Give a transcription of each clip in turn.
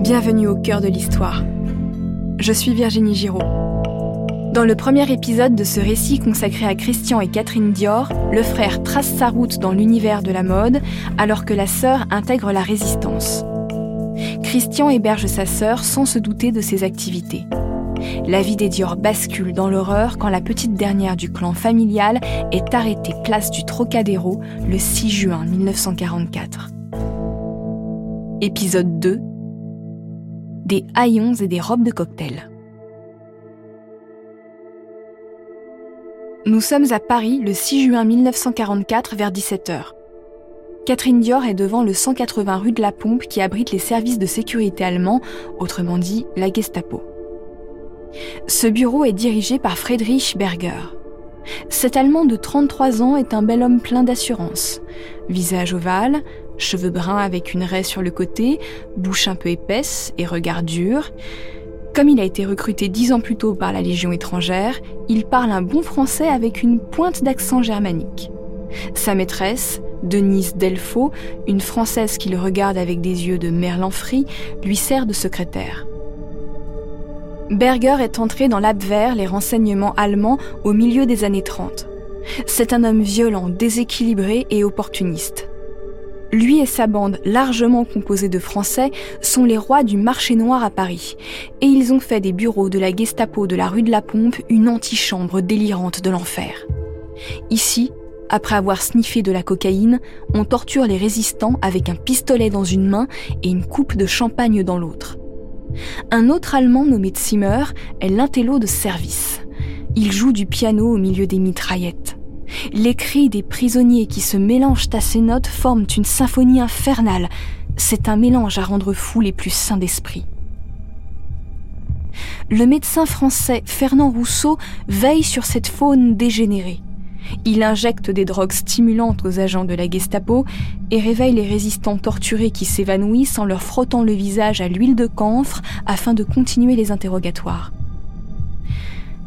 Bienvenue au cœur de l'histoire. Je suis Virginie Giraud. Dans le premier épisode de ce récit consacré à Christian et Catherine Dior, le frère trace sa route dans l'univers de la mode alors que la sœur intègre la résistance. Christian héberge sa sœur sans se douter de ses activités. La vie des Dior bascule dans l'horreur quand la petite dernière du clan familial est arrêtée place du Trocadéro le 6 juin 1944. Épisode 2 des haillons et des robes de cocktail. Nous sommes à Paris le 6 juin 1944 vers 17h. Catherine Dior est devant le 180 rue de la Pompe qui abrite les services de sécurité allemands, autrement dit la Gestapo. Ce bureau est dirigé par Friedrich Berger. Cet Allemand de 33 ans est un bel homme plein d'assurance. Visage ovale, cheveux bruns avec une raie sur le côté, bouche un peu épaisse et regard dur. Comme il a été recruté dix ans plus tôt par la Légion étrangère, il parle un bon français avec une pointe d'accent germanique. Sa maîtresse, Denise Delfaux, une Française qui le regarde avec des yeux de merlan frit, lui sert de secrétaire. Berger est entré dans l'Abwehr, les renseignements allemands, au milieu des années 30. C'est un homme violent, déséquilibré et opportuniste. Lui et sa bande, largement composée de Français, sont les rois du marché noir à Paris. Et ils ont fait des bureaux de la Gestapo de la rue de la Pompe une antichambre délirante de l'enfer. Ici, après avoir sniffé de la cocaïne, on torture les résistants avec un pistolet dans une main et une coupe de champagne dans l'autre. Un autre Allemand nommé Zimmer est l'intello de service. Il joue du piano au milieu des mitraillettes. Les cris des prisonniers qui se mélangent à ces notes forment une symphonie infernale. C'est un mélange à rendre fous les plus sains d'esprit. Le médecin français Fernand Rousseau veille sur cette faune dégénérée. Il injecte des drogues stimulantes aux agents de la Gestapo et réveille les résistants torturés qui s'évanouissent en leur frottant le visage à l'huile de camphre afin de continuer les interrogatoires.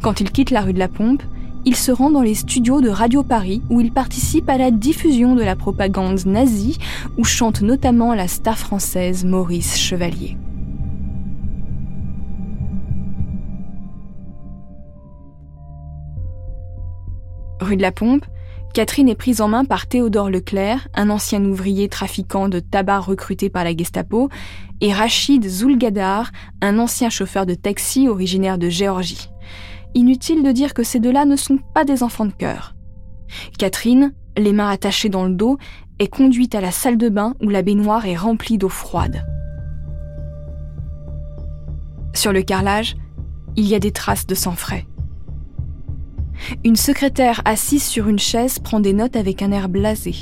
Quand il quitte la rue de la Pompe, il se rend dans les studios de Radio Paris où il participe à la diffusion de la propagande nazie où chante notamment la star française Maurice Chevalier. Rue de la Pompe, Catherine est prise en main par Théodore Leclerc, un ancien ouvrier trafiquant de tabac recruté par la Gestapo, et Rachid Zulgadar, un ancien chauffeur de taxi originaire de Géorgie. Inutile de dire que ces deux-là ne sont pas des enfants de cœur. Catherine, les mains attachées dans le dos, est conduite à la salle de bain où la baignoire est remplie d'eau froide. Sur le carrelage, il y a des traces de sang frais. Une secrétaire assise sur une chaise prend des notes avec un air blasé.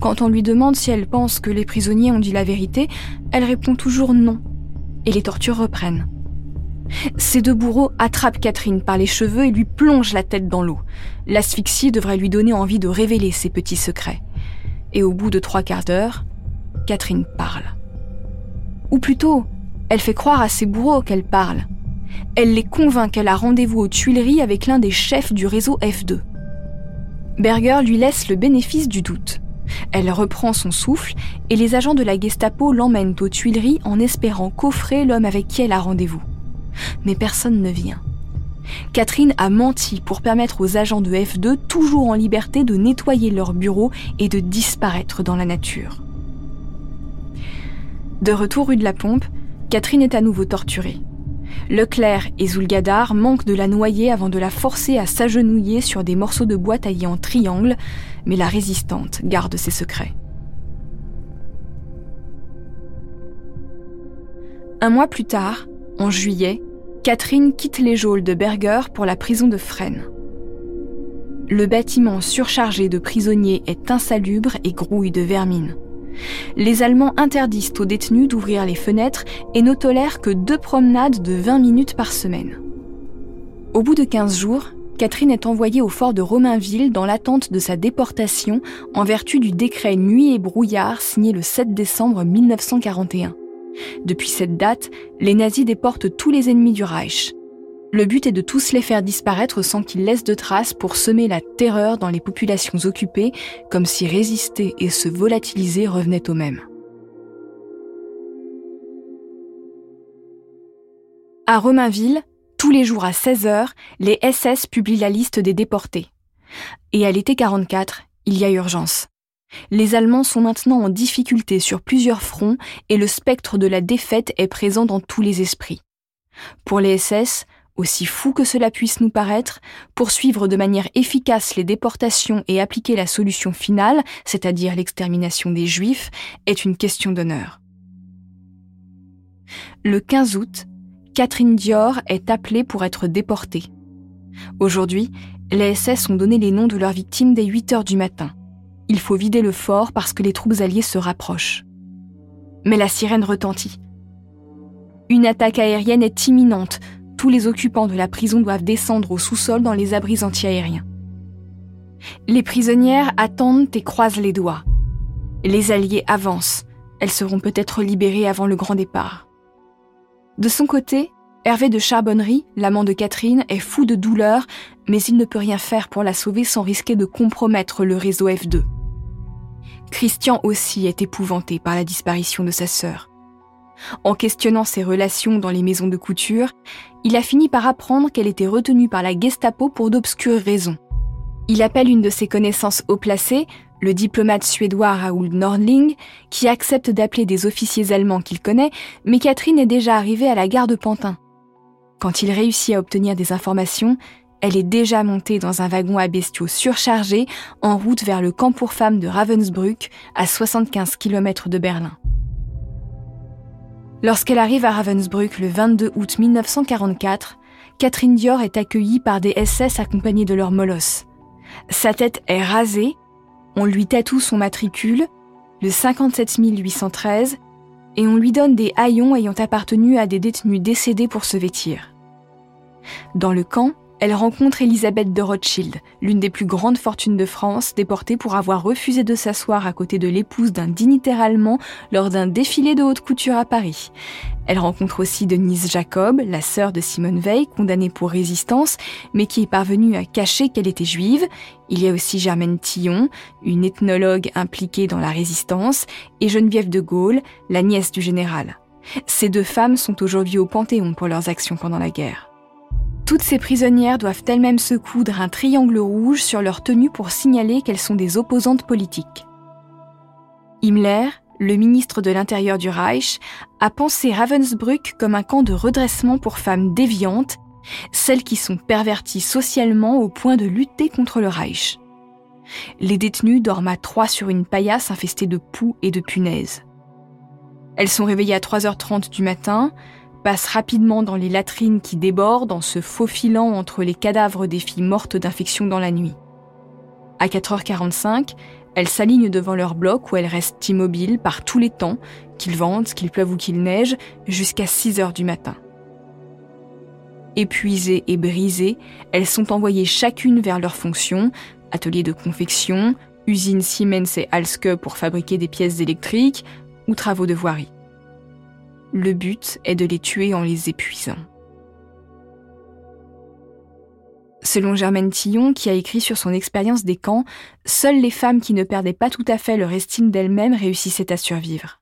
Quand on lui demande si elle pense que les prisonniers ont dit la vérité, elle répond toujours non. Et les tortures reprennent. Ces deux bourreaux attrapent Catherine par les cheveux et lui plongent la tête dans l'eau. L'asphyxie devrait lui donner envie de révéler ses petits secrets. Et au bout de trois quarts d'heure, Catherine parle. Ou plutôt, elle fait croire à ses bourreaux qu'elle parle. Elle les convainc qu'elle a rendez-vous aux Tuileries avec l'un des chefs du réseau F2. Berger lui laisse le bénéfice du doute. Elle reprend son souffle et les agents de la Gestapo l'emmènent aux Tuileries en espérant coffrer l'homme avec qui elle a rendez-vous mais personne ne vient. Catherine a menti pour permettre aux agents de F2, toujours en liberté, de nettoyer leur bureau et de disparaître dans la nature. De retour rue de la Pompe, Catherine est à nouveau torturée. Leclerc et Zulgadar manquent de la noyer avant de la forcer à s'agenouiller sur des morceaux de bois taillés en triangle, mais la résistante garde ses secrets. Un mois plus tard, en juillet, Catherine quitte les geôles de Berger pour la prison de Fresnes. Le bâtiment surchargé de prisonniers est insalubre et grouille de vermine. Les Allemands interdisent aux détenus d'ouvrir les fenêtres et ne tolèrent que deux promenades de 20 minutes par semaine. Au bout de 15 jours, Catherine est envoyée au fort de Romainville dans l'attente de sa déportation en vertu du décret Nuit et brouillard signé le 7 décembre 1941. Depuis cette date, les nazis déportent tous les ennemis du Reich. Le but est de tous les faire disparaître sans qu'ils laissent de traces pour semer la terreur dans les populations occupées, comme si résister et se volatiliser revenaient au même. À Romainville, tous les jours à 16 heures, les SS publient la liste des déportés. Et à l'été 44, il y a urgence. Les Allemands sont maintenant en difficulté sur plusieurs fronts et le spectre de la défaite est présent dans tous les esprits. Pour les SS, aussi fou que cela puisse nous paraître, poursuivre de manière efficace les déportations et appliquer la solution finale, c'est-à-dire l'extermination des Juifs, est une question d'honneur. Le 15 août, Catherine Dior est appelée pour être déportée. Aujourd'hui, les SS ont donné les noms de leurs victimes dès 8 heures du matin. Il faut vider le fort parce que les troupes alliées se rapprochent. Mais la sirène retentit. Une attaque aérienne est imminente. Tous les occupants de la prison doivent descendre au sous-sol dans les abris antiaériens. Les prisonnières attendent et croisent les doigts. Les alliés avancent. Elles seront peut-être libérées avant le grand départ. De son côté, Hervé de Charbonnerie, l'amant de Catherine, est fou de douleur, mais il ne peut rien faire pour la sauver sans risquer de compromettre le réseau F2. Christian aussi est épouvanté par la disparition de sa sœur. En questionnant ses relations dans les maisons de couture, il a fini par apprendre qu'elle était retenue par la Gestapo pour d'obscures raisons. Il appelle une de ses connaissances haut placées, le diplomate suédois Raoul Nordling, qui accepte d'appeler des officiers allemands qu'il connaît, mais Catherine est déjà arrivée à la gare de Pantin. Quand il réussit à obtenir des informations, elle est déjà montée dans un wagon à bestiaux surchargé en route vers le camp pour femmes de Ravensbrück, à 75 km de Berlin. Lorsqu'elle arrive à Ravensbrück le 22 août 1944, Catherine Dior est accueillie par des SS accompagnés de leur molosse. Sa tête est rasée, on lui tatoue son matricule, le 57 813, et on lui donne des haillons ayant appartenu à des détenus décédés pour se vêtir. Dans le camp, elle rencontre Elisabeth de Rothschild, l'une des plus grandes fortunes de France, déportée pour avoir refusé de s'asseoir à côté de l'épouse d'un dignitaire allemand lors d'un défilé de haute couture à Paris. Elle rencontre aussi Denise Jacob, la sœur de Simone Veil, condamnée pour résistance, mais qui est parvenue à cacher qu'elle était juive. Il y a aussi Germaine Tillon, une ethnologue impliquée dans la résistance, et Geneviève de Gaulle, la nièce du général. Ces deux femmes sont aujourd'hui au Panthéon pour leurs actions pendant la guerre. Toutes ces prisonnières doivent elles-mêmes se coudre un triangle rouge sur leur tenue pour signaler qu'elles sont des opposantes politiques. Himmler, le ministre de l'Intérieur du Reich, a pensé Ravensbrück comme un camp de redressement pour femmes déviantes, celles qui sont perverties socialement au point de lutter contre le Reich. Les détenues dorment à trois sur une paillasse infestée de poux et de punaises. Elles sont réveillées à 3h30 du matin, passe rapidement dans les latrines qui débordent en se faufilant entre les cadavres des filles mortes d'infection dans la nuit. À 4h45, elles s'alignent devant leur bloc où elles restent immobiles par tous les temps, qu'il vente, qu'il pleuve ou qu'il neige, jusqu'à 6h du matin. Épuisées et brisées, elles sont envoyées chacune vers leur fonction, atelier de confection, usine Siemens et Halske pour fabriquer des pièces électriques ou travaux de voirie. Le but est de les tuer en les épuisant. Selon Germaine Tillon, qui a écrit sur son expérience des camps, seules les femmes qui ne perdaient pas tout à fait leur estime d'elles-mêmes réussissaient à survivre.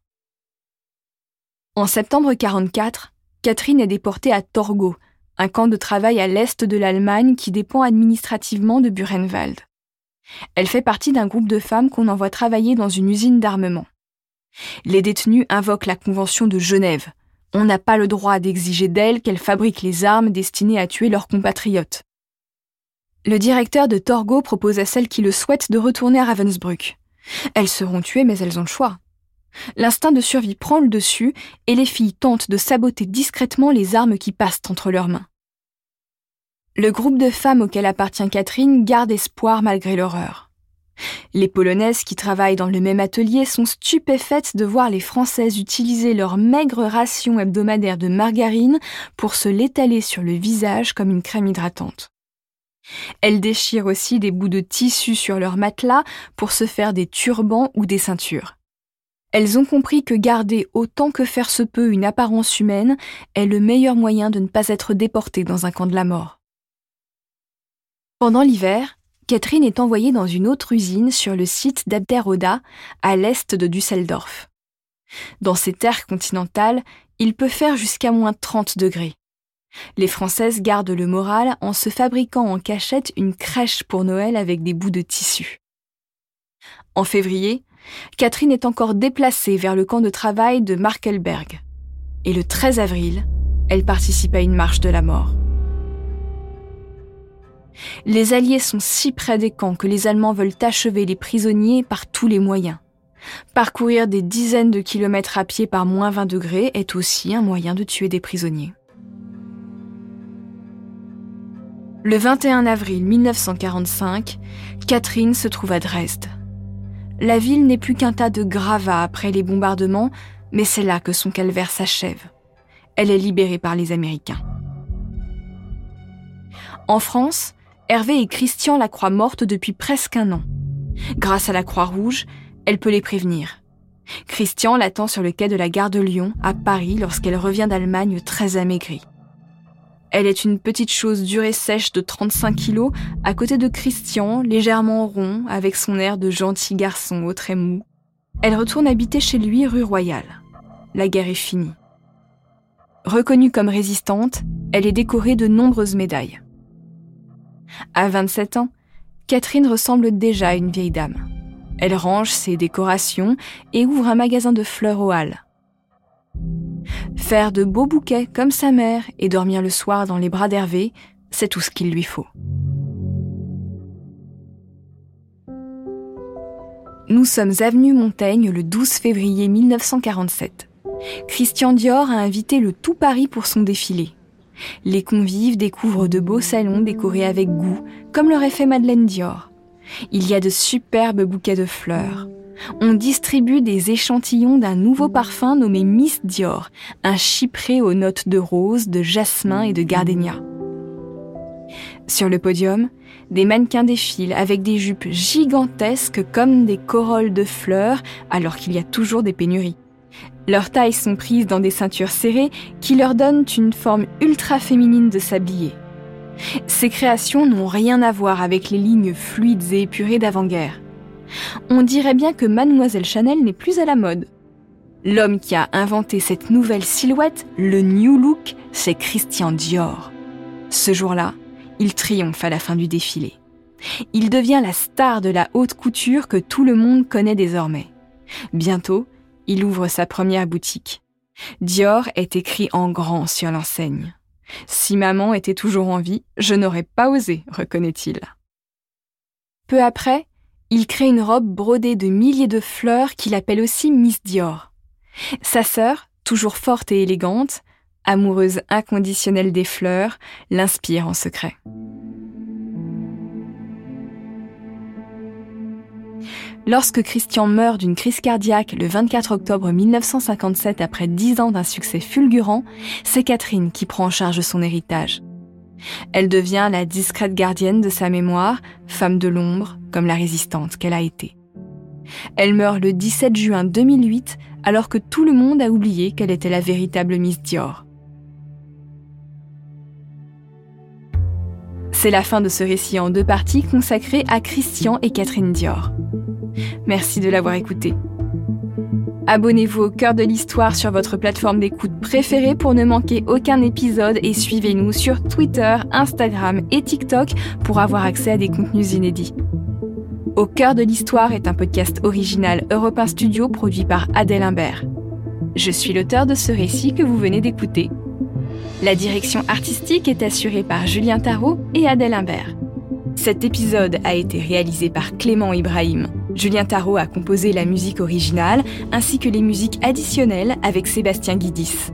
En septembre 44, Catherine est déportée à Torgau, un camp de travail à l'est de l'Allemagne qui dépend administrativement de Buchenwald. Elle fait partie d'un groupe de femmes qu'on envoie travailler dans une usine d'armement. Les détenus invoquent la Convention de Genève. On n'a pas le droit d'exiger d'elles qu'elles fabriquent les armes destinées à tuer leurs compatriotes. Le directeur de Torgo propose à celles qui le souhaitent de retourner à Ravensbrück. Elles seront tuées, mais elles ont le choix. L'instinct de survie prend le dessus et les filles tentent de saboter discrètement les armes qui passent entre leurs mains. Le groupe de femmes auquel appartient Catherine garde espoir malgré l'horreur. Les Polonaises qui travaillent dans le même atelier sont stupéfaites de voir les Françaises utiliser leur maigre ration hebdomadaire de margarine pour se l'étaler sur le visage comme une crème hydratante. Elles déchirent aussi des bouts de tissu sur leur matelas pour se faire des turbans ou des ceintures. Elles ont compris que garder autant que faire se peut une apparence humaine est le meilleur moyen de ne pas être déportée dans un camp de la mort. Pendant l'hiver, Catherine est envoyée dans une autre usine sur le site d'Abderoda, à l'est de Düsseldorf. Dans ces terres continentales, il peut faire jusqu'à moins 30 degrés. Les Françaises gardent le moral en se fabriquant en cachette une crèche pour Noël avec des bouts de tissu. En février, Catherine est encore déplacée vers le camp de travail de Markelberg. Et le 13 avril, elle participe à une marche de la mort. Les Alliés sont si près des camps que les Allemands veulent achever les prisonniers par tous les moyens. Parcourir des dizaines de kilomètres à pied par moins 20 degrés est aussi un moyen de tuer des prisonniers. Le 21 avril 1945, Catherine se trouve à Dresde. La ville n'est plus qu'un tas de gravats après les bombardements, mais c'est là que son calvaire s'achève. Elle est libérée par les Américains. En France, Hervé et Christian la croient morte depuis presque un an. Grâce à la Croix-Rouge, elle peut les prévenir. Christian l'attend sur le quai de la gare de Lyon, à Paris, lorsqu'elle revient d'Allemagne très amaigrie. Elle est une petite chose dure et sèche de 35 kilos, à côté de Christian, légèrement rond, avec son air de gentil garçon au très mou. Elle retourne habiter chez lui rue Royale. La guerre est finie. Reconnue comme résistante, elle est décorée de nombreuses médailles. À 27 ans, Catherine ressemble déjà à une vieille dame. Elle range ses décorations et ouvre un magasin de fleurs aux halles. Faire de beaux bouquets comme sa mère et dormir le soir dans les bras d'Hervé, c'est tout ce qu'il lui faut. Nous sommes avenue Montaigne le 12 février 1947. Christian Dior a invité le tout Paris pour son défilé. Les convives découvrent de beaux salons décorés avec goût, comme l'aurait fait Madeleine Dior. Il y a de superbes bouquets de fleurs, on distribue des échantillons d'un nouveau parfum nommé Miss Dior, un chypré aux notes de rose, de jasmin et de gardénia. Sur le podium, des mannequins défilent avec des jupes gigantesques comme des corolles de fleurs alors qu'il y a toujours des pénuries. Leurs tailles sont prises dans des ceintures serrées qui leur donnent une forme ultra féminine de s'habiller. Ces créations n'ont rien à voir avec les lignes fluides et épurées d'avant-guerre on dirait bien que Mademoiselle Chanel n'est plus à la mode. L'homme qui a inventé cette nouvelle silhouette, le New Look, c'est Christian Dior. Ce jour-là, il triomphe à la fin du défilé. Il devient la star de la haute couture que tout le monde connaît désormais. Bientôt, il ouvre sa première boutique. Dior est écrit en grand sur l'enseigne. Si maman était toujours en vie, je n'aurais pas osé, reconnaît-il. Peu après, il crée une robe brodée de milliers de fleurs qu'il appelle aussi Miss Dior. Sa sœur, toujours forte et élégante, amoureuse inconditionnelle des fleurs, l'inspire en secret. Lorsque Christian meurt d'une crise cardiaque le 24 octobre 1957 après dix ans d'un succès fulgurant, c'est Catherine qui prend en charge son héritage. Elle devient la discrète gardienne de sa mémoire, femme de l'ombre, comme la résistante qu'elle a été. Elle meurt le 17 juin 2008 alors que tout le monde a oublié qu'elle était la véritable Miss Dior. C'est la fin de ce récit en deux parties consacré à Christian et Catherine Dior. Merci de l'avoir écouté. Abonnez-vous au cœur de l'histoire sur votre plateforme d'écoute préférée pour ne manquer aucun épisode et suivez-nous sur Twitter, Instagram et TikTok pour avoir accès à des contenus inédits. Au cœur de l'histoire est un podcast original Europe Studio produit par Adèle Imbert. Je suis l'auteur de ce récit que vous venez d'écouter. La direction artistique est assurée par Julien Tarot et Adèle Imbert. Cet épisode a été réalisé par Clément Ibrahim. Julien Tarot a composé la musique originale ainsi que les musiques additionnelles avec Sébastien Guidis.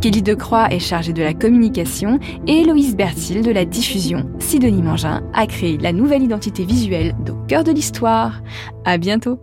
Kelly Decroix est chargée de la communication et Héloïse Bertil de la diffusion. Sidonie Mangin a créé la nouvelle identité visuelle d'Au cœur de l'histoire. À bientôt!